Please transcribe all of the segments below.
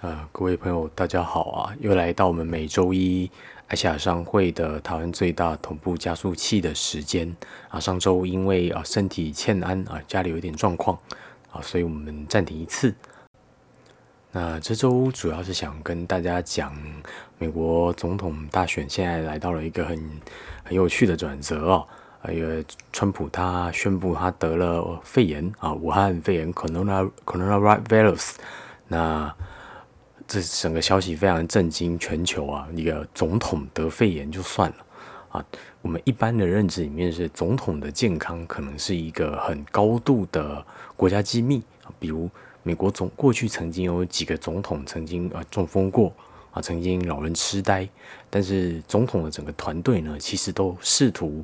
呃，各位朋友，大家好啊！又来到我们每周一爱奇亚商会的台湾最大同步加速器的时间啊。上周因为啊身体欠安啊，家里有点状况啊，所以我们暂停一次。那这周主要是想跟大家讲，美国总统大选现在来到了一个很很有趣的转折啊。因为川普他宣布他得了肺炎啊，武汉肺炎 （corona coronavirus）。那这整个消息非常震惊全球啊！一个总统得肺炎就算了啊，我们一般的认知里面是总统的健康可能是一个很高度的国家机密啊，比如美国总过去曾经有几个总统曾经啊中风过啊，曾经老人痴呆，但是总统的整个团队呢，其实都试图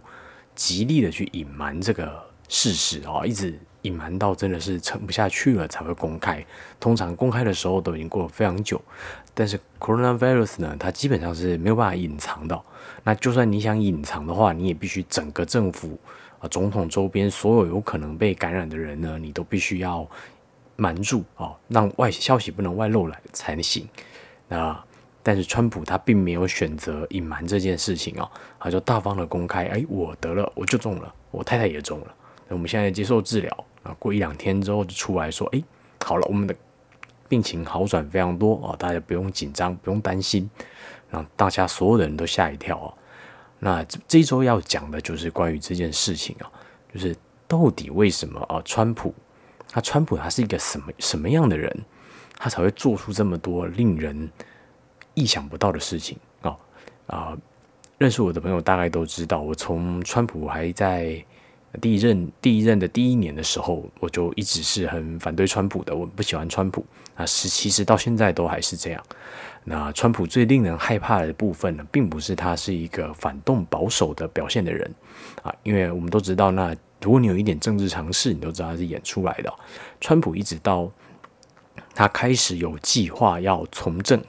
极力的去隐瞒这个事实啊，一直。隐瞒到真的是撑不下去了才会公开，通常公开的时候都已经过了非常久。但是 coronavirus 呢，它基本上是没有办法隐藏的。那就算你想隐藏的话，你也必须整个政府啊，总统周边所有有可能被感染的人呢，你都必须要瞒住啊，让外消息不能外露来才行。那但是川普他并没有选择隐瞒这件事情啊，他就大方的公开，哎，我得了，我就中了，我太太也中了，我们现在接受治疗。啊，过一两天之后就出来说，哎，好了，我们的病情好转非常多啊，大家不用紧张，不用担心，让大家所有的人都吓一跳啊。那这这一周要讲的就是关于这件事情啊，就是到底为什么啊，川普，他川普他是一个什么什么样的人，他才会做出这么多令人意想不到的事情啊啊！认识我的朋友大概都知道，我从川普还在。第一任第一任的第一年的时候，我就一直是很反对川普的，我不喜欢川普啊，是其实到现在都还是这样。那川普最令人害怕的部分呢，并不是他是一个反动保守的表现的人啊，因为我们都知道，那如果你有一点政治常识，你都知道他是演出来的。川普一直到他开始有计划要从政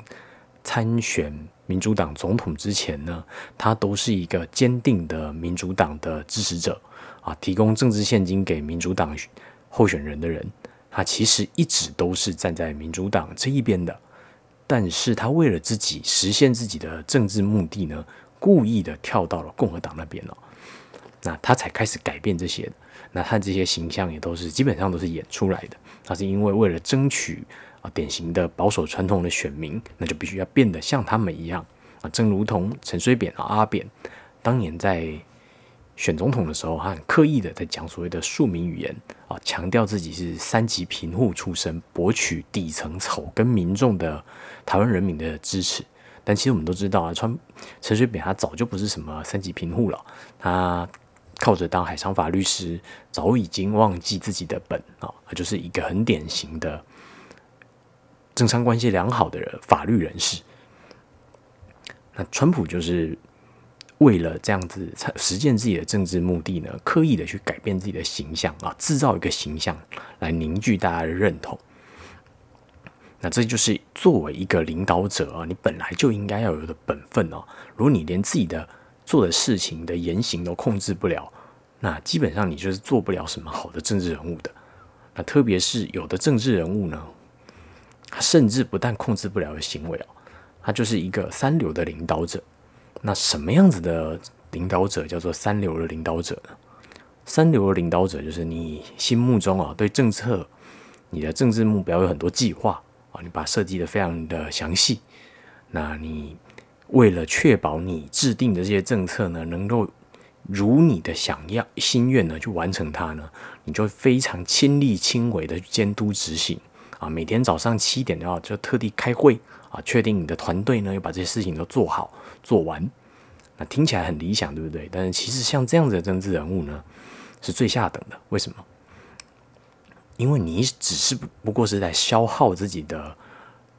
参选民主党总统之前呢，他都是一个坚定的民主党的支持者。啊，提供政治现金给民主党候选人的人，他其实一直都是站在民主党这一边的，但是他为了自己实现自己的政治目的呢，故意的跳到了共和党那边了，那他才开始改变这些，那他这些形象也都是基本上都是演出来的，他是因为为了争取啊典型的保守传统的选民，那就必须要变得像他们一样。啊，正如同陈水扁啊阿扁当年在。选总统的时候，他很刻意的在讲所谓的庶民语言啊，强调自己是三级贫户出身，博取底层草根民众的台湾人民的支持。但其实我们都知道啊，川陈水扁他早就不是什么三级贫户了，他靠着当海商法律师，早已经忘记自己的本啊，他就是一个很典型的政商关系良好的人，法律人士。那川普就是。为了这样子实现自己的政治目的呢，刻意的去改变自己的形象啊，制造一个形象来凝聚大家的认同。那这就是作为一个领导者啊，你本来就应该要有的本分哦。如果你连自己的做的事情的言行都控制不了，那基本上你就是做不了什么好的政治人物的。那特别是有的政治人物呢，他甚至不但控制不了的行为哦，他就是一个三流的领导者。那什么样子的领导者叫做三流的领导者呢？三流的领导者就是你心目中啊，对政策、你的政治目标有很多计划啊，你把设计的非常的详细。那你为了确保你制定的这些政策呢，能够如你的想要心愿呢去完成它呢，你就非常亲力亲为的监督执行啊。每天早上七点的话，就特地开会啊，确定你的团队呢要把这些事情都做好。做完，那听起来很理想，对不对？但是其实像这样子的政治人物呢，是最下等的。为什么？因为你只是不过是在消耗自己的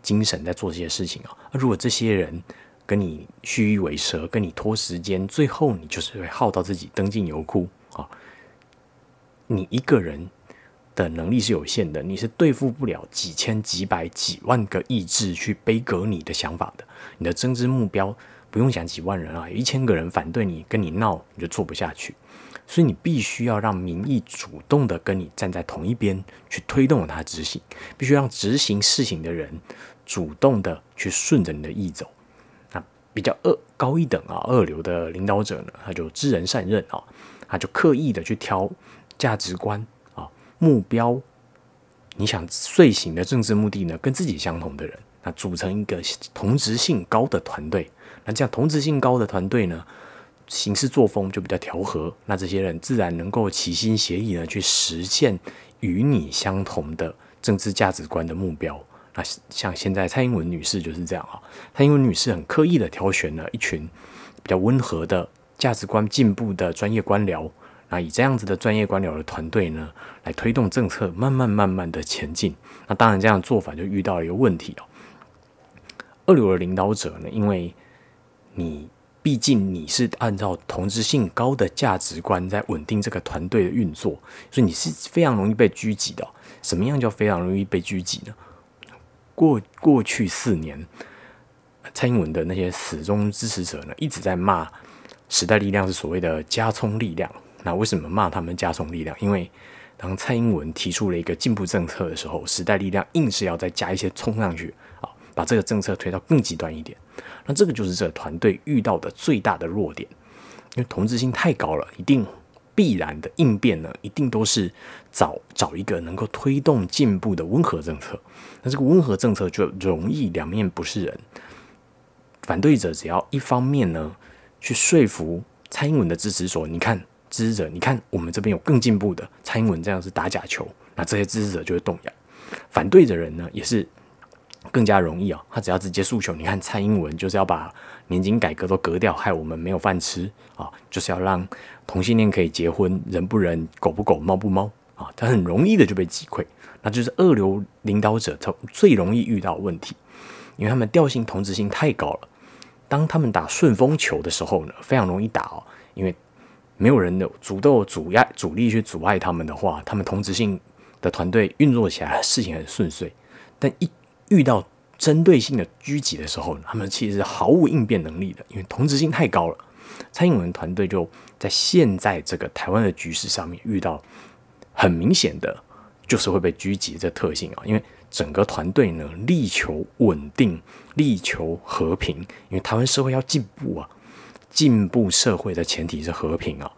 精神在做这些事情啊。如果这些人跟你虚与蛇，跟你拖时间，最后你就是会耗到自己灯尽油枯啊。你一个人的能力是有限的，你是对付不了几千、几百、几万个意志去背革你的想法的。你的政治目标。不用想几万人啊，一千个人反对你，跟你闹，你就做不下去。所以你必须要让民意主动的跟你站在同一边，去推动它执行，必须让执行事情的人主动的去顺着你的意走。那比较二高一等啊，二流的领导者呢，他就知人善任啊，他就刻意的去挑价值观啊、目标，你想遂行的政治目的呢，跟自己相同的人，那组成一个同质性高的团队。那这样同质性高的团队呢，行事作风就比较调和，那这些人自然能够齐心协力呢，去实现与你相同的政治价值观的目标。那像现在蔡英文女士就是这样啊，蔡英文女士很刻意的挑选了一群比较温和的价值观进步的专业官僚，那以这样子的专业官僚的团队呢，来推动政策，慢慢慢慢的前进。那当然这样做法就遇到了一个问题哦，二流的领导者呢，因为你毕竟你是按照同质性高的价值观在稳定这个团队的运作，所以你是非常容易被狙击的。什么样叫非常容易被狙击呢？过过去四年，蔡英文的那些死忠支持者呢，一直在骂时代力量是所谓的加葱力量。那为什么骂他们加葱力量？因为当蔡英文提出了一个进步政策的时候，时代力量硬是要再加一些冲上去啊，把这个政策推到更极端一点。那这个就是这个团队遇到的最大的弱点，因为同质性太高了，一定必然的应变呢，一定都是找找一个能够推动进步的温和政策。那这个温和政策就容易两面不是人。反对者只要一方面呢，去说服蔡英文的支持者，你看支持者，你看我们这边有更进步的，蔡英文这样是打假球，那这些支持者就会动摇。反对的人呢，也是。更加容易啊！他只要直接诉求，你看蔡英文就是要把年金改革都革掉，害我们没有饭吃啊！就是要让同性恋可以结婚，人不人，狗不狗，猫不猫啊！他很容易的就被击溃，那就是二流领导者他最容易遇到问题，因为他们调性同质性太高了。当他们打顺风球的时候呢，非常容易打哦，因为没有人的足够阻碍阻力去阻碍他们的话，他们同质性的团队运作起来事情很顺遂，但一遇到针对性的狙击的时候，他们其实是毫无应变能力的，因为同质性太高了。蔡英文团队就在现在这个台湾的局势上面遇到很明显的，就是会被狙击这特性啊。因为整个团队呢力求稳定，力求和平，因为台湾社会要进步啊，进步社会的前提是和平啊，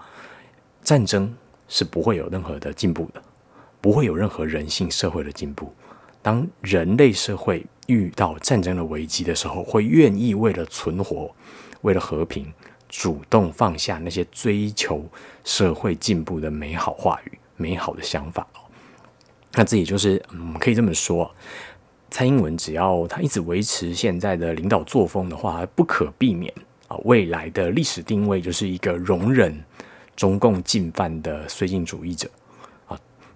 战争是不会有任何的进步的，不会有任何人性社会的进步。当人类社会遇到战争的危机的时候，会愿意为了存活、为了和平，主动放下那些追求社会进步的美好话语、美好的想法哦。那这也就是嗯可以这么说：蔡英文只要他一直维持现在的领导作风的话，不可避免啊，未来的历史定位就是一个容忍中共进犯的绥靖主义者。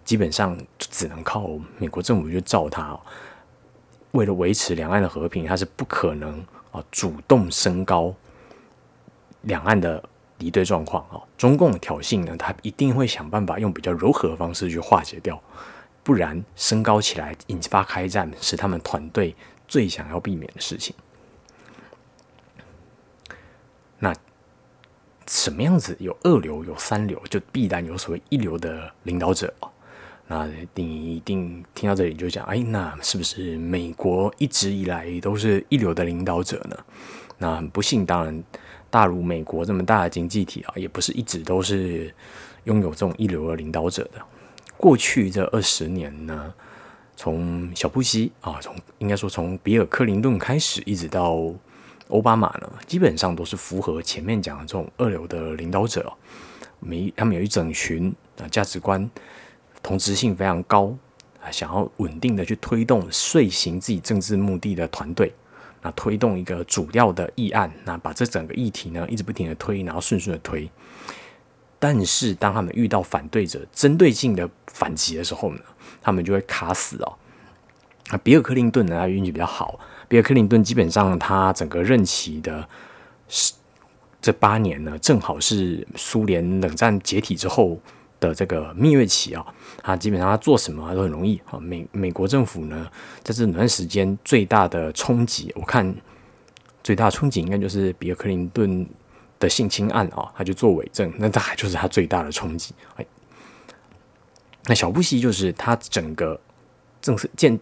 基本上只能靠美国政府去照他，为了维持两岸的和平，他是不可能啊主动升高两岸的敌对状况啊。中共挑衅呢，他一定会想办法用比较柔和的方式去化解掉，不然升高起来引发开战，是他们团队最想要避免的事情。那什么样子有二流有三流，就必然有所谓一流的领导者啊。那你一定听到这里就讲，哎，那是不是美国一直以来都是一流的领导者呢？那很不幸，当然，大如美国这么大的经济体啊，也不是一直都是拥有这种一流的领导者的。过去这二十年呢，从小布希啊，从应该说从比尔·克林顿开始，一直到奥巴马呢，基本上都是符合前面讲的这种二流的领导者。没，他们有一整群啊价值观。同质性非常高啊，想要稳定的去推动遂行自己政治目的的团队，那推动一个主要的议案，那把这整个议题呢一直不停的推，然后顺顺的推。但是当他们遇到反对者针对性的反击的时候呢，他们就会卡死哦。那比尔·克林顿呢，他运气比较好。比尔·克林顿基本上他整个任期的是这八年呢，正好是苏联冷战解体之后。的这个蜜月期啊，他基本上他做什么都很容易啊。美美国政府呢，在这段时间最大的冲击，我看最大的冲击应该就是比尔·克林顿的性侵案啊，他就做伪证，那大概就是他最大的冲击。哎，那小布希就是他整个政策建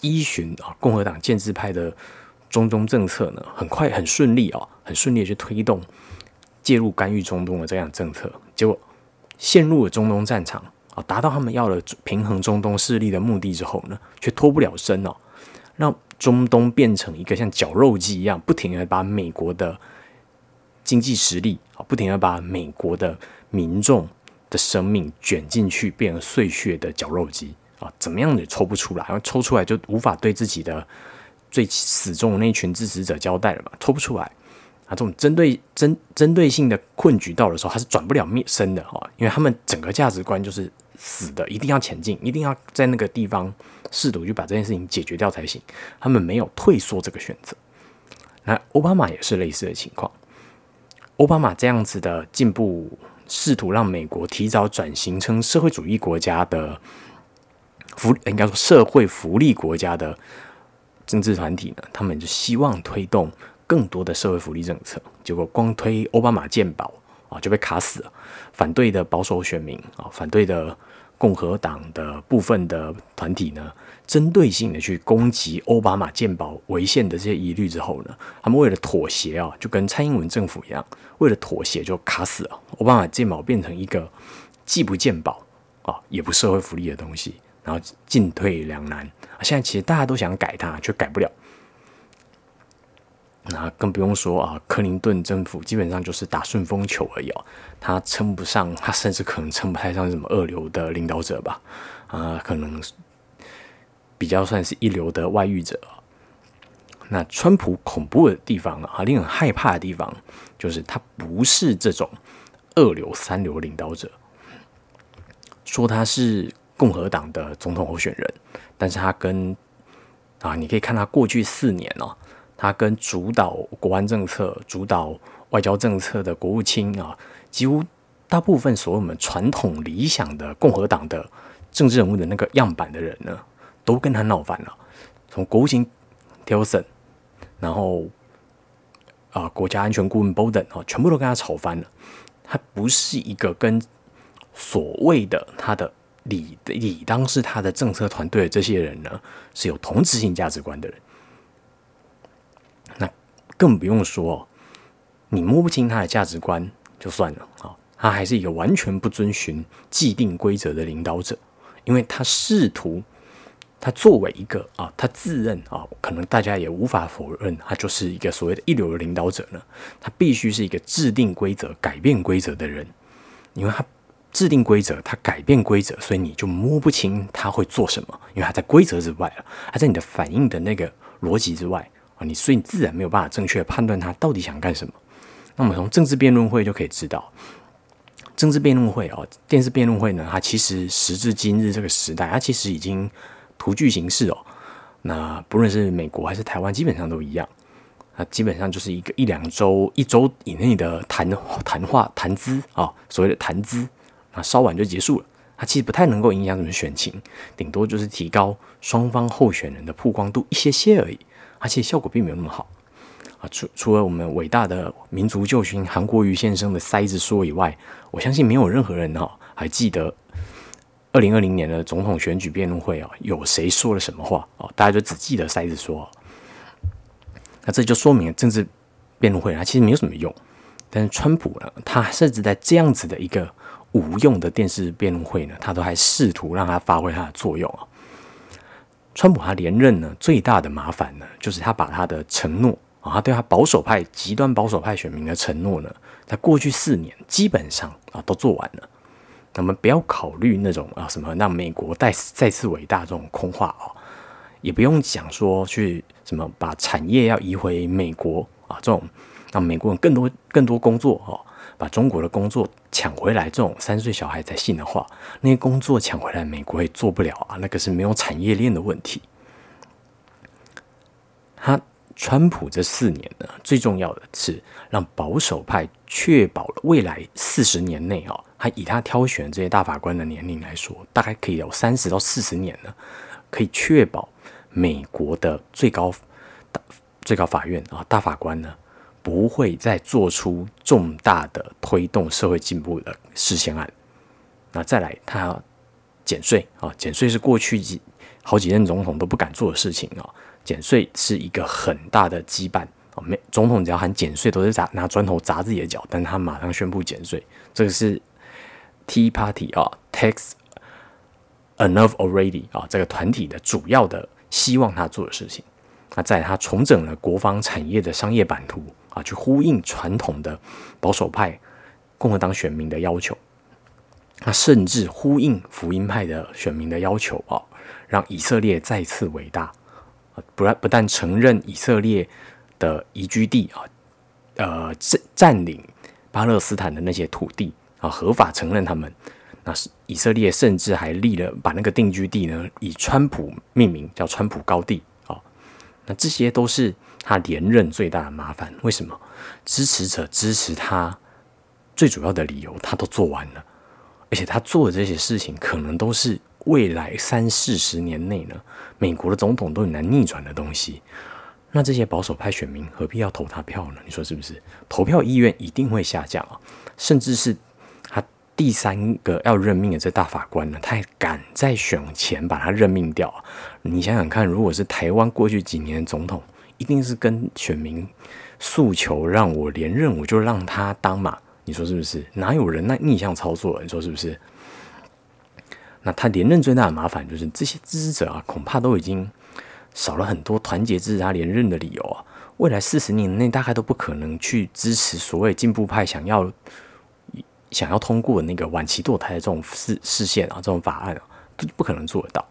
依循啊，共和党建制派的中东政策呢，很快很顺利啊，很顺利的去推动介入干预中东的这样政策，结果陷入了中东战场啊，达到他们要的平衡中东势力的目的之后呢，却脱不了身哦，让中东变成一个像绞肉机一样，不停的把美国的经济实力啊，不停的把美国的民众的生命卷进去，变成碎屑的绞肉机。啊，怎么样也抽不出来，然后抽出来就无法对自己的最死忠的那群支持者交代了嘛，抽不出来啊，这种针对针针对性的困局到的时候，他是转不了灭身的哈，因为他们整个价值观就是死的，一定要前进，一定要在那个地方试图去把这件事情解决掉才行，他们没有退缩这个选择。那奥巴马也是类似的情况，奥巴马这样子的进步，试图让美国提早转型成社会主义国家的。福应该说社会福利国家的政治团体呢，他们就希望推动更多的社会福利政策，结果光推奥巴马健保啊就被卡死了。反对的保守选民啊，反对的共和党的部分的团体呢，针对性的去攻击奥巴马健保违宪的这些疑虑之后呢，他们为了妥协啊，就跟蔡英文政府一样，为了妥协就卡死了。奥巴马健保变成一个既不健保啊，也不社会福利的东西。然后进退两难现在其实大家都想改它，却改不了。那更不用说啊，克林顿政府基本上就是打顺风球而已哦，他称不上，他甚至可能称不太上什么二流的领导者吧，啊，可能比较算是一流的外遇者。那川普恐怖的地方啊，令人害怕的地方，就是他不是这种二流、三流领导者，说他是。共和党的总统候选人，但是他跟啊，你可以看他过去四年哦，他跟主导国安政策、主导外交政策的国务卿啊，几乎大部分所有我们传统理想的共和党的政治人物的那个样板的人呢，都跟他闹翻了。从国务卿 Tillson，然后啊，国家安全顾问 Bolden 啊，全部都跟他吵翻了。他不是一个跟所谓的他的。理理当是他的政策团队的这些人呢，是有同质性价值观的人。更不用说，你摸不清他的价值观就算了啊，他还是一个完全不遵循既定规则的领导者，因为他试图，他作为一个啊，他自认啊，可能大家也无法否认，他就是一个所谓的一流的领导者呢，他必须是一个制定规则、改变规则的人，因为他。制定规则，他改变规则，所以你就摸不清他会做什么，因为他在规则之外了，他在你的反应的那个逻辑之外啊，你所以你自然没有办法正确判断他到底想干什么。那我们从政治辩论会就可以知道，政治辩论会哦，电视辩论会呢，它其实时至今日这个时代，它其实已经图具形式哦。那不论是美国还是台湾，基本上都一样，那基本上就是一个一两周、一周以内的谈谈话谈资啊，所谓的谈资。啊，稍晚就结束了。它其实不太能够影响什么选情，顶多就是提高双方候选人的曝光度一些些而已。而且效果并没有那么好。啊，除除了我们伟大的民族救星韩国瑜先生的塞子说以外，我相信没有任何人哈还记得二零二零年的总统选举辩论会啊，有谁说了什么话啊？大家就只记得塞子说。那这就说明政治辩论会它其实没有什么用。但是川普呢，他甚至在这样子的一个。无用的电视辩论会呢，他都还试图让他发挥他的作用啊。川普他连任呢，最大的麻烦呢，就是他把他的承诺啊，他对他保守派、极端保守派选民的承诺呢，在过去四年基本上啊都做完了。我们不要考虑那种啊什么让美国再再次伟大这种空话啊，也不用讲说去什么把产业要移回美国啊这种让美国人更多更多工作啊。把中国的工作抢回来，这种三岁小孩才信的话，那些工作抢回来，美国也做不了啊。那个是没有产业链的问题。他川普这四年呢，最重要的是让保守派确保了未来四十年内啊，他以他挑选这些大法官的年龄来说，大概可以有三十到四十年呢，可以确保美国的最高大最高法院啊大法官呢。不会再做出重大的推动社会进步的事项案。那再来，他要减税啊，减税是过去几好几任总统都不敢做的事情啊。减税是一个很大的羁绊啊，没总统只要喊减税，都是砸拿砖头砸自己的脚，但他马上宣布减税，这个是 Tea Party 啊，Tax Enough Already 啊，这个团体的主要的希望他做的事情。那在他重整了国防产业的商业版图啊，去呼应传统的保守派共和党选民的要求，他甚至呼应福音派的选民的要求啊，让以色列再次伟大啊。不但不但承认以色列的宜居地啊，呃，占占领巴勒斯坦的那些土地啊，合法承认他们。那是以色列甚至还立了把那个定居地呢以川普命名，叫川普高地啊。那这些都是他连任最大的麻烦。为什么？支持者支持他最主要的理由他都做完了，而且他做的这些事情可能都是。未来三四十年内呢，美国的总统都很难逆转的东西，那这些保守派选民何必要投他票呢？你说是不是？投票意愿一定会下降啊！甚至是他第三个要任命的这大法官呢，他还敢在选前把他任命掉啊！你想想看，如果是台湾过去几年的总统，一定是跟选民诉求让我连任，我就让他当嘛？你说是不是？哪有人那逆向操作？你说是不是？那他连任最大的麻烦就是这些支持者啊，恐怕都已经少了很多团结支持他连任的理由啊。未来四十年内，大概都不可能去支持所谓进步派想要想要通过那个晚期堕胎的这种视视线啊，这种法案啊，不不可能做得到。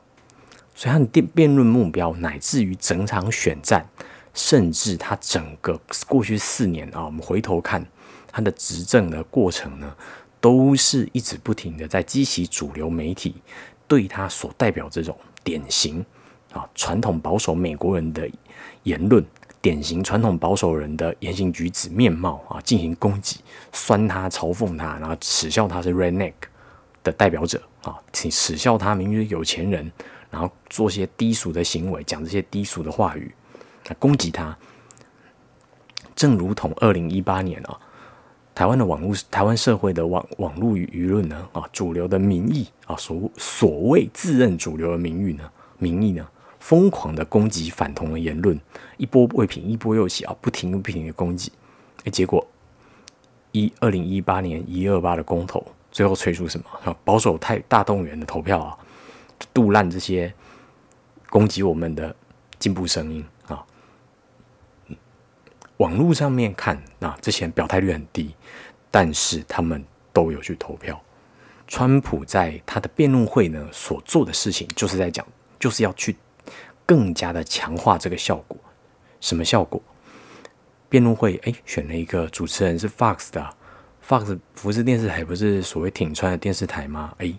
所以他的辩辩论目标，乃至于整场选战，甚至他整个过去四年啊，我们回头看他的执政的过程呢。都是一直不停的在激起主流媒体对他所代表这种典型啊传统保守美国人的言论，典型传统保守人的言行举止面貌啊进行攻击，酸他、嘲讽他，然后耻笑他是 redneck 的代表者啊，请耻笑他明明是有钱人，然后做些低俗的行为，讲这些低俗的话语，攻击他。正如同二零一八年啊。台湾的网络，台湾社会的网网络舆舆论呢？啊，主流的民意啊，所所谓自认主流的民意呢，民意呢，疯狂的攻击反同的言论，一波未平，一波又起啊，不停不停的攻击。哎，结果一二零一八年一二八的公投，最后吹出什么？保守太大动员的投票啊，杜烂这些攻击我们的进步声音。网络上面看，那这些人表态率很低，但是他们都有去投票。川普在他的辩论会呢所做的事情，就是在讲，就是要去更加的强化这个效果。什么效果？辩论会哎，选了一个主持人是 Fox 的，Fox 福斯电视台不是所谓挺川的电视台吗？哎，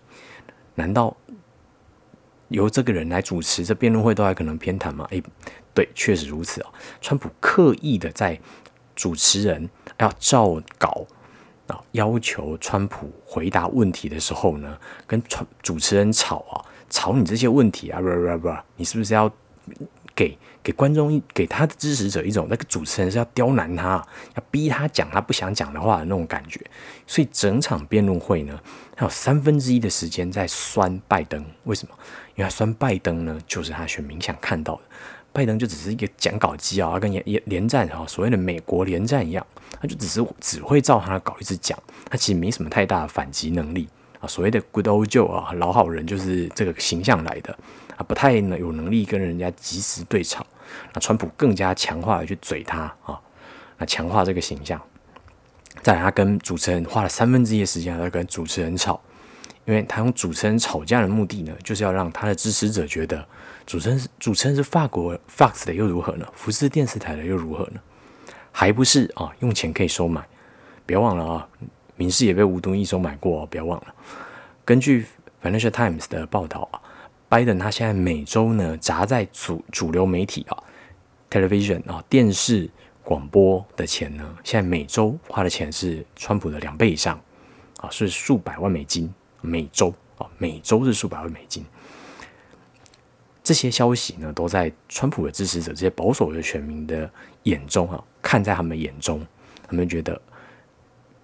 难道由这个人来主持这辩论会都还可能偏袒吗？诶。对，确实如此啊。川普刻意的在主持人要照稿啊，要求川普回答问题的时候呢，跟川主持人吵啊，吵你这些问题啊，不不不，你是不是要给给观众、给他的支持者一种那个主持人是要刁难他，要逼他讲他不想讲的话的那种感觉？所以整场辩论会呢，他有三分之一的时间在酸拜登。为什么？因为他酸拜登呢，就是他选民想看到的。拜登就只是一个讲稿机啊，跟连连战啊，所谓的美国连战一样，他就只是只会照他的稿一直讲，他其实没什么太大的反击能力啊。所谓的 good old Joe 啊，老好人就是这个形象来的啊，不太能有能力跟人家及时对吵。那川普更加强化的去嘴他啊，那强化这个形象。再，他跟主持人花了三分之一的时间在跟主持人吵，因为他用主持人吵架的目的呢，就是要让他的支持者觉得。主持人是主持人是法国 Fox 的又如何呢？福斯电视台的又如何呢？还不是啊？用钱可以收买，别忘了啊！民事也被无端一收买过哦，不要忘了。根据 Financial Times 的报道啊，拜登他现在每周呢砸在主主流媒体啊 television 啊电视广播的钱呢，现在每周花的钱是川普的两倍以上啊，是数百万美金每周啊，每周是数百万美金。这些消息呢，都在川普的支持者、这些保守的选民的眼中啊，看在他们眼中，他们觉得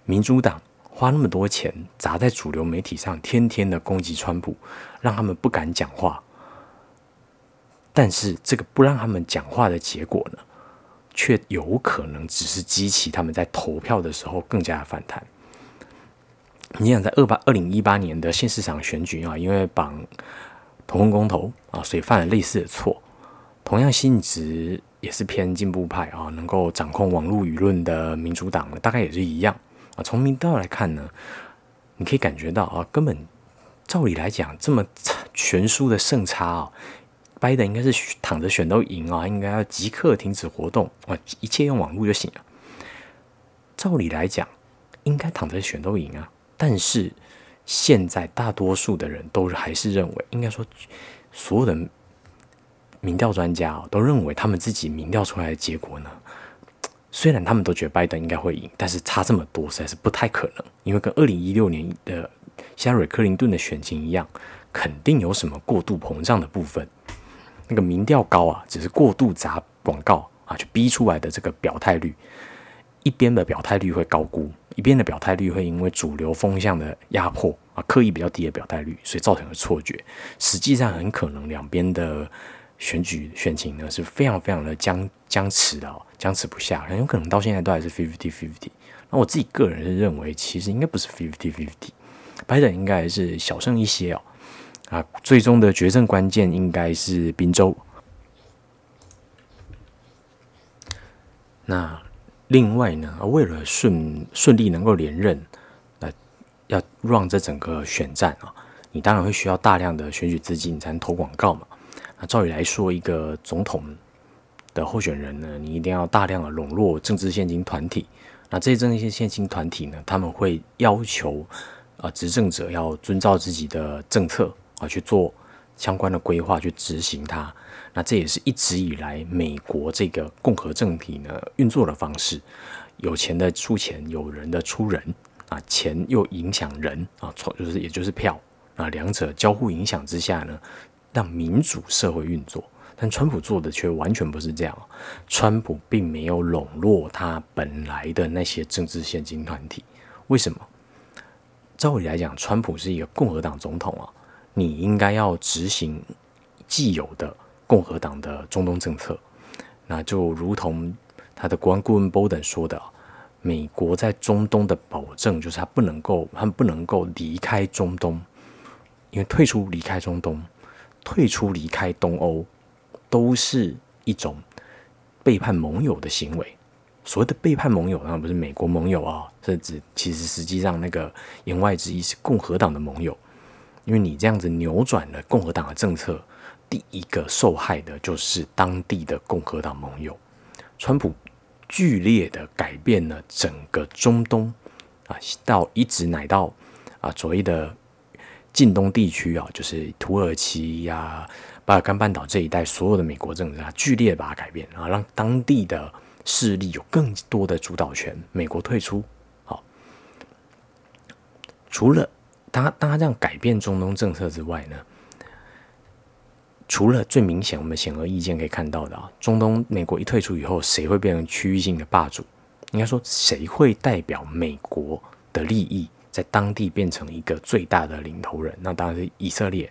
民主党花那么多钱砸在主流媒体上，天天的攻击川普，让他们不敢讲话。但是这个不让他们讲话的结果呢，却有可能只是激起他们在投票的时候更加的反弹。你想在二八二零一八年的县市长选举啊，因为绑同婚公投啊，所以犯了类似的错。同样性质也是偏进步派啊，能够掌控网络舆论的民主党，大概也是一样啊。从民调来看呢，你可以感觉到啊，根本照理来讲，这么悬殊的胜差啊，拜登应该是躺着选都赢啊，应该要即刻停止活动啊，一切用网络就行了。照理来讲，应该躺着选都赢啊。但是现在大多数的人都还是认为，应该说所有的。民调专家都认为，他们自己民调出来的结果呢，虽然他们都觉得拜登应该会赢，但是差这么多实在是不太可能。因为跟二零一六年的希拉瑞·克林顿的选情一样，肯定有什么过度膨胀的部分。那个民调高啊，只是过度砸广告啊，去逼出来的这个表态率，一边的表态率会高估，一边的表态率会因为主流风向的压迫啊，刻意比较低的表态率，所以造成了错觉。实际上很可能两边的。选举选情呢是非常非常的僵僵持的哦，僵持不下，很有可能到现在都还是 fifty fifty。那我自己个人是认为，其实应该不是 fifty fifty，拜登应该还是小胜一些哦。啊，最终的决胜关键应该是宾州。那另外呢，为了顺顺利能够连任，那要让这整个选战啊，你当然会需要大量的选举资金才能投广告嘛。照理来说，一个总统的候选人呢，你一定要大量的笼络政治现金团体。那这些政治现金团体呢，他们会要求啊执政者要遵照自己的政策啊去做相关的规划去执行它。那这也是一直以来美国这个共和政体呢运作的方式：有钱的出钱，有人的出人啊，钱又影响人啊，错就是也就是票啊，两者交互影响之下呢。让民主社会运作，但川普做的却完全不是这样。川普并没有笼络他本来的那些政治现金团体。为什么？照理来讲，川普是一个共和党总统啊，你应该要执行既有的共和党的中东政策。那就如同他的国安顾问 Bolden 说的，美国在中东的保证就是他不能够，他不能够离开中东，因为退出离开中东。退出、离开东欧，都是一种背叛盟友的行为。所谓的背叛盟友，当然不是美国盟友啊，是指其实实际上那个言外之意是共和党的盟友。因为你这样子扭转了共和党的政策，第一个受害的就是当地的共和党盟友。川普剧烈的改变了整个中东啊，到一直乃到啊所谓的。近东地区啊，就是土耳其呀、巴尔干半岛这一带，所有的美国政治啊，剧烈把它改变啊，让当地的势力有更多的主导权。美国退出，好，除了当当他这样改变中东政策之外呢，除了最明显我们显而易见可以看到的啊，中东美国一退出以后，谁会变成区域性的霸主？应该说，谁会代表美国的利益？在当地变成一个最大的领头人，那当然是以色列。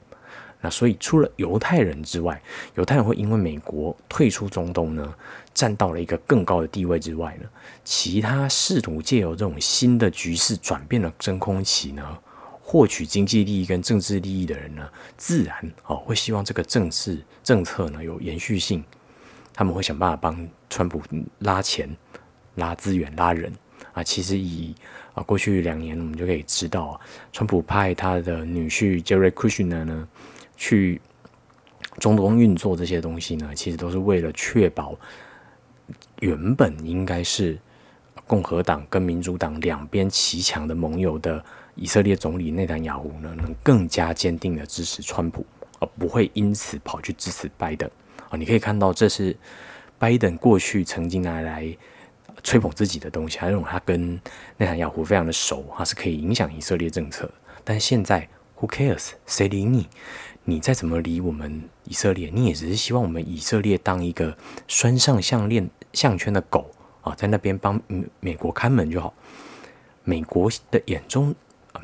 那所以除了犹太人之外，犹太人会因为美国退出中东呢，站到了一个更高的地位之外呢，其他试图借由这种新的局势转变了真空期呢，获取经济利益跟政治利益的人呢，自然哦会希望这个政治政策呢有延续性，他们会想办法帮川普拉钱、拉资源、拉人。啊，其实以啊过去两年，我们就可以知道，川普派他的女婿杰瑞·库什纳呢，去中东运作这些东西呢，其实都是为了确保原本应该是共和党跟民主党两边齐强的盟友的以色列总理内塔尼亚胡呢，能更加坚定的支持川普，而不会因此跑去支持拜登。啊，你可以看到，这是拜登过去曾经拿来。吹捧自己的东西，他认为他跟内塔尼亚胡非常的熟，他是可以影响以色列政策。但现在，Who cares？谁理你？你再怎么理我们以色列，你也只是希望我们以色列当一个拴上项链项圈的狗啊，在那边帮美国看门就好。美国的眼中，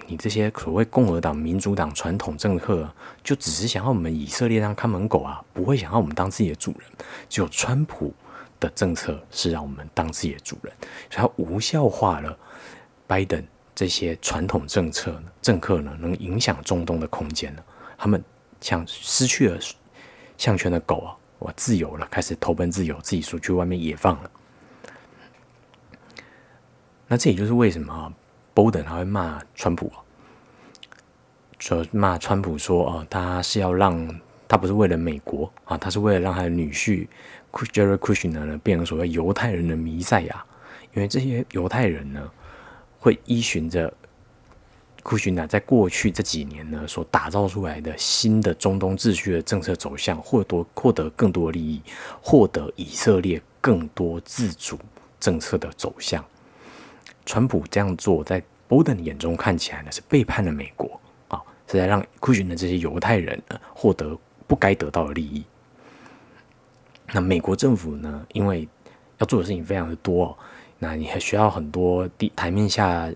你这些所谓共和党、民主党传统政客，就只是想要我们以色列当看门狗啊，不会想要我们当自己的主人。只有川普的政策是让我们当自己的主人，所以他无效化了拜登这些传统政策政客呢，能影响中东的空间呢？他们像失去了项圈的狗啊，我自由了，开始投奔自由，自己出去外面野放了。那这也就是为什么波登他会骂川普啊，说骂川普说啊，他是要让他不是为了美国啊，他是为了让他的女婿 Jared Kushner 呢变成所谓犹太人的弥赛亚，因为这些犹太人呢会依循着库什纳在过去这几年呢所打造出来的新的中东秩序的政策走向，获得获得更多利益，获得以色列更多自主政策的走向。川普这样做，在波登眼中看起来呢，是背叛了美国啊，是在让库什的这些犹太人呢获得不该得到的利益。那美国政府呢，因为要做的事情非常的多，那你还需要很多地台面下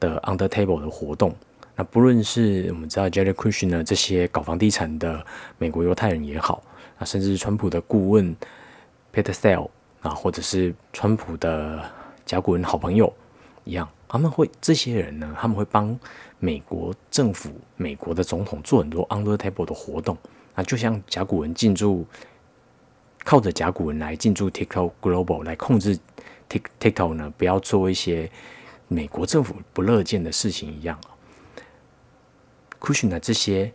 的 under table 的活动。那不论是我们知道 Jared Kushner 这些搞房地产的美国犹太人也好，啊，甚至川普的顾问 Peter Thiel 啊，或者是川普的甲骨文好朋友。一样，他们会这些人呢，他们会帮美国政府、美国的总统做很多 under table 的活动啊，就像甲骨文进驻，靠着甲骨文来进驻 TikTok Global 来控制 TikTok 呢，不要做一些美国政府不乐见的事情一样啊。Kushner 这些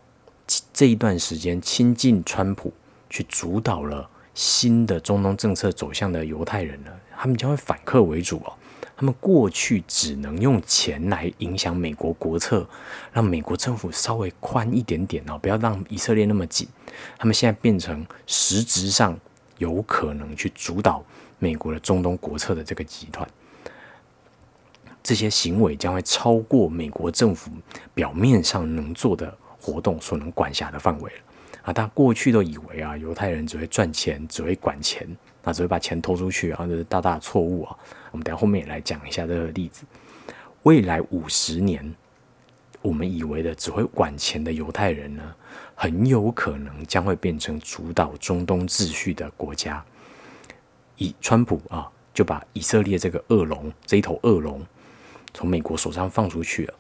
这一段时间亲近川普，去主导了新的中东政策走向的犹太人呢，他们将会反客为主哦。他们过去只能用钱来影响美国国策，让美国政府稍微宽一点点哦，不要让以色列那么紧。他们现在变成实质上有可能去主导美国的中东国策的这个集团，这些行为将会超过美国政府表面上能做的活动所能管辖的范围了啊！他过去都以为啊，犹太人只会赚钱，只会管钱。啊，只会把钱偷出去，然后这是大大的错误啊！我们等下后面也来讲一下这个例子。未来五十年，我们以为的只会管钱的犹太人呢，很有可能将会变成主导中东秩序的国家。以川普啊，就把以色列这个恶龙这一头恶龙从美国手上放出去了。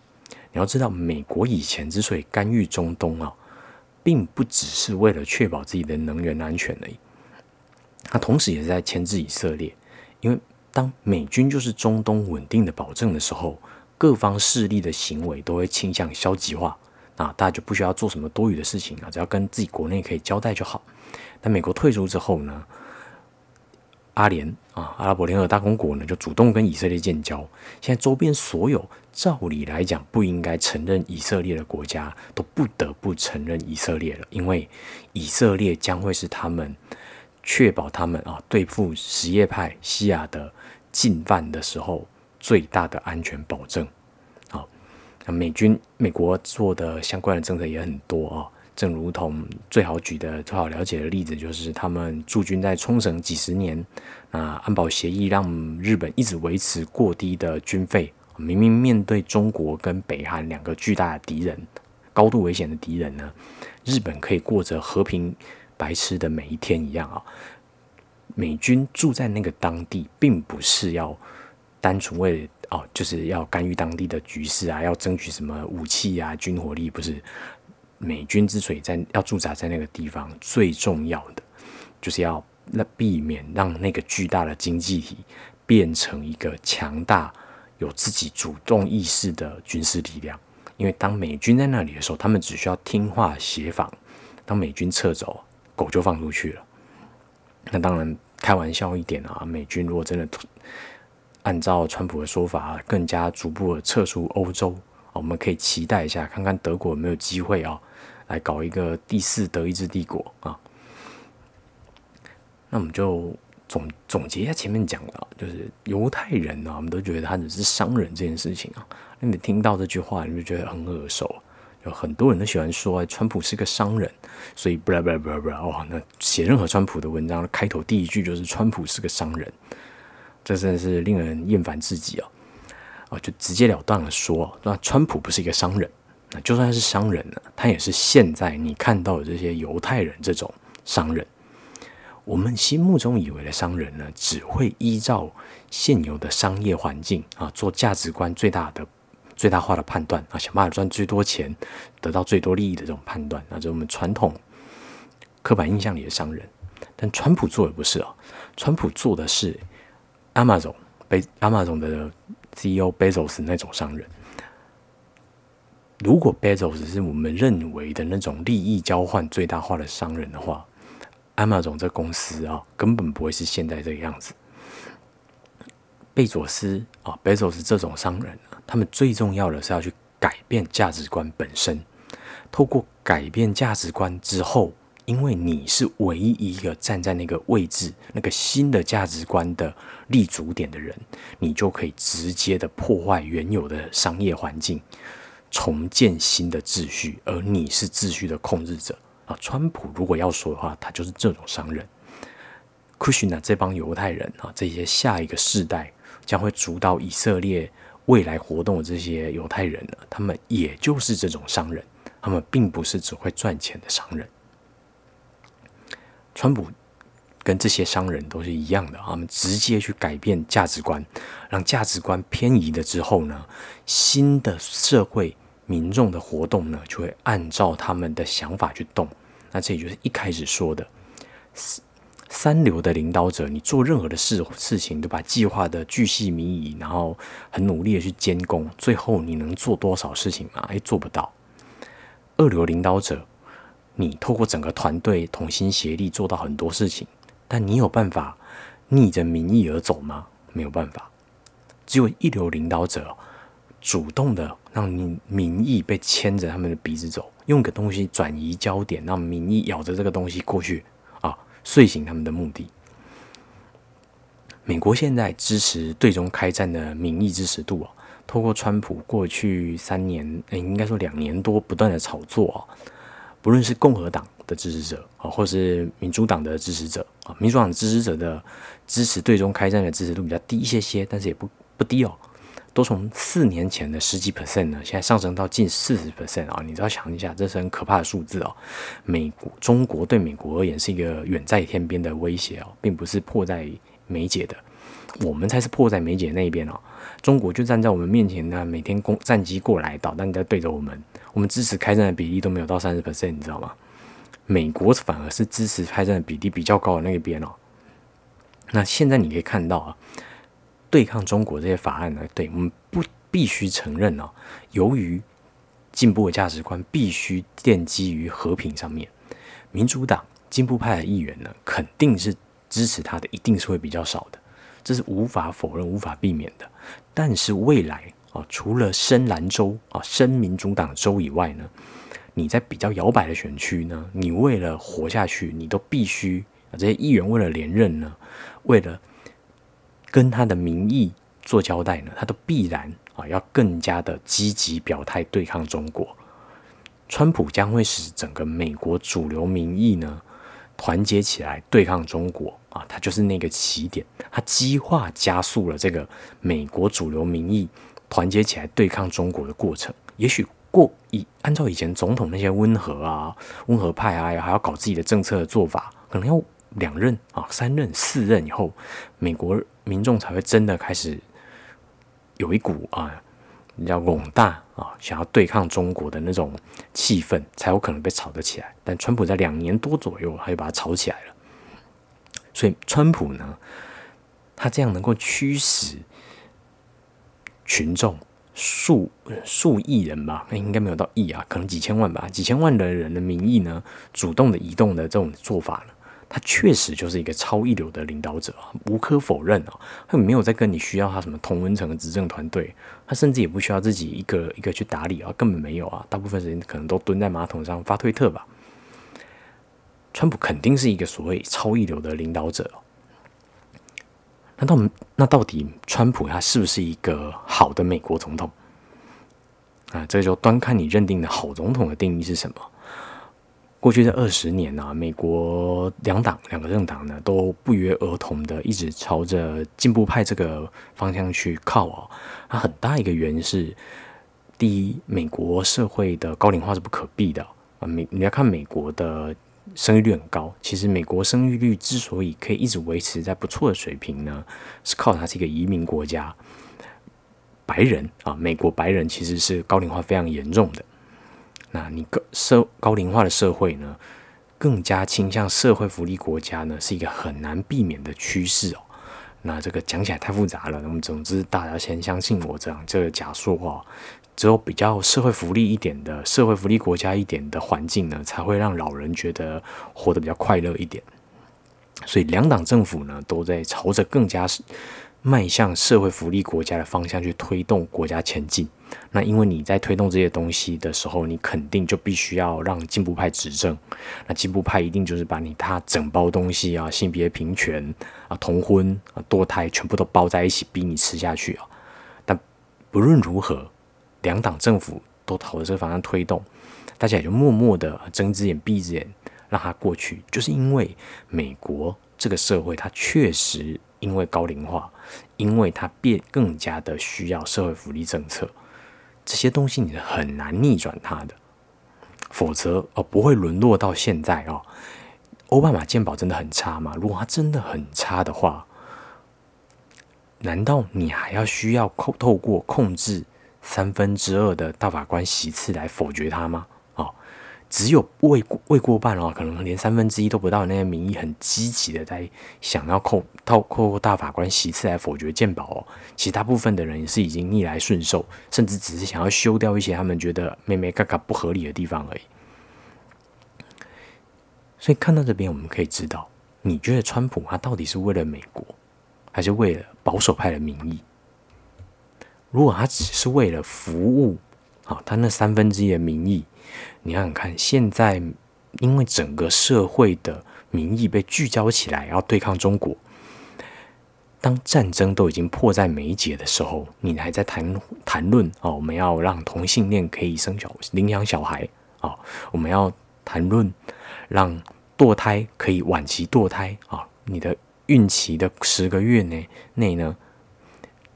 你要知道，美国以前之所以干预中东啊，并不只是为了确保自己的能源安全而已。他同时也是在牵制以色列，因为当美军就是中东稳定的保证的时候，各方势力的行为都会倾向消极化，啊，大家就不需要做什么多余的事情啊，只要跟自己国内可以交代就好。那美国退出之后呢，阿联啊，阿拉伯联合大公国呢，就主动跟以色列建交。现在周边所有照理来讲不应该承认以色列的国家，都不得不承认以色列了，因为以色列将会是他们。确保他们啊对付什叶派西亚的进犯的时候最大的安全保证。好，那美军美国做的相关的政策也很多啊，正如同最好举的最好了解的例子就是他们驻军在冲绳几十年，啊安保协议让日本一直维持过低的军费，明明面对中国跟北韩两个巨大的敌人，高度危险的敌人呢，日本可以过着和平。白痴的每一天一样啊！美军住在那个当地，并不是要单纯为哦，就是要干预当地的局势啊，要争取什么武器啊、军火力，不是。美军之所以在要驻扎在那个地方，最重要的就是要那避免让那个巨大的经济体变成一个强大、有自己主动意识的军事力量。因为当美军在那里的时候，他们只需要听话协防；当美军撤走，狗就放出去了，那当然开玩笑一点啊。美军如果真的按照川普的说法，更加逐步的撤出欧洲，我们可以期待一下，看看德国有没有机会啊，来搞一个第四德意志帝国啊。那我们就总总结一下前面讲的，就是犹太人呢，我们都觉得他只是商人这件事情啊。那你听到这句话，你就觉得很耳熟。有很多人都喜欢说，川普是个商人，所以不啦不啦不啦不啦哇，那写任何川普的文章，开头第一句就是川普是个商人。这真的是令人厌烦至极啊！啊，就直截了当的说，那川普不是一个商人，那就算是商人呢，他也是现在你看到的这些犹太人这种商人。我们心目中以为的商人呢，只会依照现有的商业环境啊，做价值观最大的、最大化的判断啊，想办法赚最多钱，得到最多利益的这种判断，那这是我们传统刻板印象里的商人。但川普做的不是啊，川普做的是 Amazon 被 Amazon 的 CEO Bezos 那种商人。如果 Bezos 是我们认为的那种利益交换最大化的商人的话，，Amazon 这公司啊，根本不会是现在这个样子。贝佐斯啊，贝佐斯这种商人，他们最重要的是要去改变价值观本身。透过改变价值观之后，因为你是唯一一个站在那个位置、那个新的价值观的立足点的人，你就可以直接的破坏原有的商业环境，重建新的秩序，而你是秩序的控制者。啊，川普如果要说的话，他就是这种商人。库什纳这帮犹太人啊，这些下一个世代将会主导以色列未来活动的这些犹太人呢，他们也就是这种商人，他们并不是只会赚钱的商人。川普跟这些商人都是一样的，他们直接去改变价值观，让价值观偏移了之后呢，新的社会。民众的活动呢，就会按照他们的想法去动。那这也就是一开始说的三流的领导者，你做任何的事事情都把计划的巨细靡遗，然后很努力的去监工，最后你能做多少事情吗？哎，做不到。二流领导者，你透过整个团队同心协力做到很多事情，但你有办法逆着民意而走吗？没有办法。只有一流领导者主动的。让你民意被牵着他们的鼻子走，用个东西转移焦点，让民意咬着这个东西过去啊，遂行他们的目的。美国现在支持对中开战的民意支持度啊，透过川普过去三年，诶，应该说两年多不断的炒作啊，不论是共和党的支持者啊，或是民主党的支持者啊，民主党支持者的支持对中开战的支持度比较低一些些，但是也不不低哦。都从四年前的十几 percent 呢，现在上升到近四十 percent 啊！你只要想一下，这是很可怕的数字哦。美国、中国对美国而言是一个远在天边的威胁哦，并不是迫在眉睫的，我们才是迫在眉睫那一边哦。中国就站在我们面前呢，每天攻战机过来，导弹在对着我们，我们支持开战的比例都没有到三十 percent，你知道吗？美国反而是支持开战的比例比较高的那一边哦。那现在你可以看到啊。对抗中国这些法案呢？对我们不必须承认哦。由于进步的价值观必须奠基于和平上面，民主党进步派的议员呢，肯定是支持他的，一定是会比较少的，这是无法否认、无法避免的。但是未来啊，除了深蓝州啊、深民主党州以外呢，你在比较摇摆的选区呢，你为了活下去，你都必须啊，这些议员为了连任呢，为了。跟他的民意做交代呢，他都必然啊要更加的积极表态对抗中国。川普将会使整个美国主流民意呢团结起来对抗中国啊，他就是那个起点，他激化加速了这个美国主流民意团结起来对抗中国的过程。也许过以按照以前总统那些温和啊、温和派啊，还要搞自己的政策的做法，可能要两任啊、三任、四任以后，美国。民众才会真的开始有一股啊，叫笼大啊，想要对抗中国的那种气氛，才有可能被炒得起来。但川普在两年多左右，他就把它炒起来了。所以，川普呢，他这样能够驱使群众数数亿人吧，那应该没有到亿啊，可能几千万吧，几千万的人的民意呢，主动的移动的这种做法呢。他确实就是一个超一流的领导者啊，无可否认啊。他没有在跟你需要他什么同温层的执政团队，他甚至也不需要自己一个一个去打理啊，根本没有啊。大部分时间可能都蹲在马桶上发推特吧。川普肯定是一个所谓超一流的领导者。那到那到底川普他是不是一个好的美国总统啊？这就端看你认定的好总统的定义是什么。过去的二十年呢，美国两党两个政党呢都不约而同的一直朝着进步派这个方向去靠啊。它很大一个原因是，第一，美国社会的高龄化是不可避的啊。美你要看美国的生育率很高，其实美国生育率之所以可以一直维持在不错的水平呢，是靠它是一个移民国家，白人啊，美国白人其实是高龄化非常严重的。那你高社高龄化的社会呢，更加倾向社会福利国家呢，是一个很难避免的趋势哦。那这个讲起来太复杂了，那么总之大家先相信我这样这个假说话，只有比较社会福利一点的社会福利国家一点的环境呢，才会让老人觉得活得比较快乐一点。所以两党政府呢，都在朝着更加迈向社会福利国家的方向去推动国家前进。那因为你在推动这些东西的时候，你肯定就必须要让进步派执政。那进步派一定就是把你他整包东西啊，性别平权啊、同婚啊、堕胎全部都包在一起，逼你吃下去啊。但不论如何，两党政府都朝着这个方向推动，大家也就默默的睁只眼闭只眼，让它过去。就是因为美国这个社会，它确实因为高龄化，因为它变更加的需要社会福利政策。这些东西你是很难逆转它的，否则哦不会沦落到现在哦。奥巴马健保真的很差吗？如果它真的很差的话，难道你还要需要透透过控制三分之二的大法官席次来否决他吗？哦只有未未过半哦，可能连三分之一都不到那些民意很积极的在想要扣透过大法官席次来否决鉴宝哦，其大部分的人也是已经逆来顺受，甚至只是想要修掉一些他们觉得妹妹嘎嘎不合理的地方而已。所以看到这边，我们可以知道，你觉得川普他到底是为了美国，还是为了保守派的民意？如果他只是为了服务，好，他那三分之一的民意。你想想看，现在因为整个社会的民意被聚焦起来，要对抗中国，当战争都已经迫在眉睫的时候，你还在谈谈论哦，我们要让同性恋可以生小领养小孩啊，我们要谈论让堕胎可以晚期堕胎啊，你的孕期的十个月内内呢，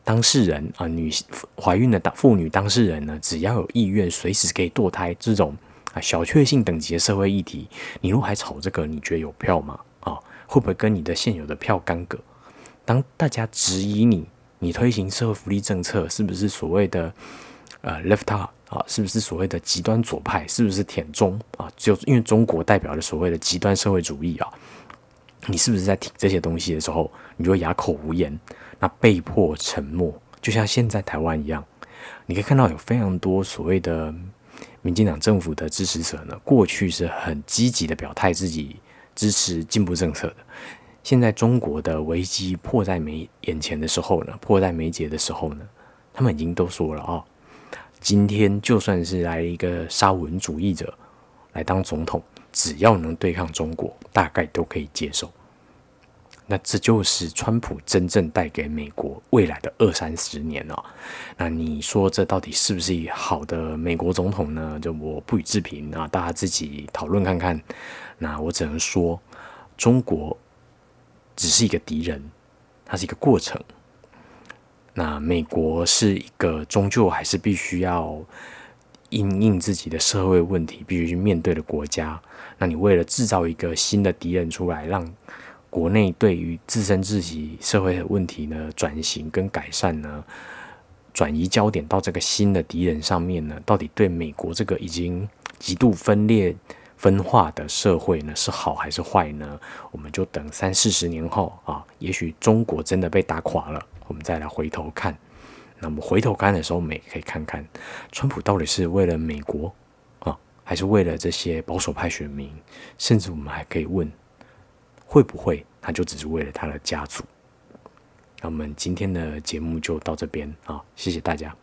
当事人啊，女怀孕的当妇女当事人呢，只要有意愿，随时可以堕胎这种。啊，小确幸等级的社会议题，你如果还炒这个，你觉得有票吗？啊，会不会跟你的现有的票干戈？当大家质疑你，你推行社会福利政策是不是所谓的呃 left out 啊？是不是所谓的极端左派？是不是舔中啊？就因为中国代表了所谓的极端社会主义啊，你是不是在提这些东西的时候，你就哑口无言，那被迫沉默，就像现在台湾一样，你可以看到有非常多所谓的。民进党政府的支持者呢，过去是很积极的表态自己支持进步政策的。现在中国的危机迫在眉眼前的时候呢，迫在眉睫的时候呢，他们已经都说了啊，今天就算是来一个沙文主义者来当总统，只要能对抗中国，大概都可以接受。那这就是川普真正带给美国未来的二三十年哦。那你说这到底是不是好的美国总统呢？就我不予置评啊，大家自己讨论看看。那我只能说，中国只是一个敌人，它是一个过程。那美国是一个终究还是必须要应应自己的社会问题，必须去面对的国家。那你为了制造一个新的敌人出来，让国内对于自身自己社会的问题呢，转型跟改善呢，转移焦点到这个新的敌人上面呢，到底对美国这个已经极度分裂分化的社会呢，是好还是坏呢？我们就等三四十年后啊，也许中国真的被打垮了，我们再来回头看。那么回头看的时候，我们也可以看看，川普到底是为了美国啊，还是为了这些保守派选民？甚至我们还可以问。会不会他就只是为了他的家族？那我们今天的节目就到这边啊，谢谢大家。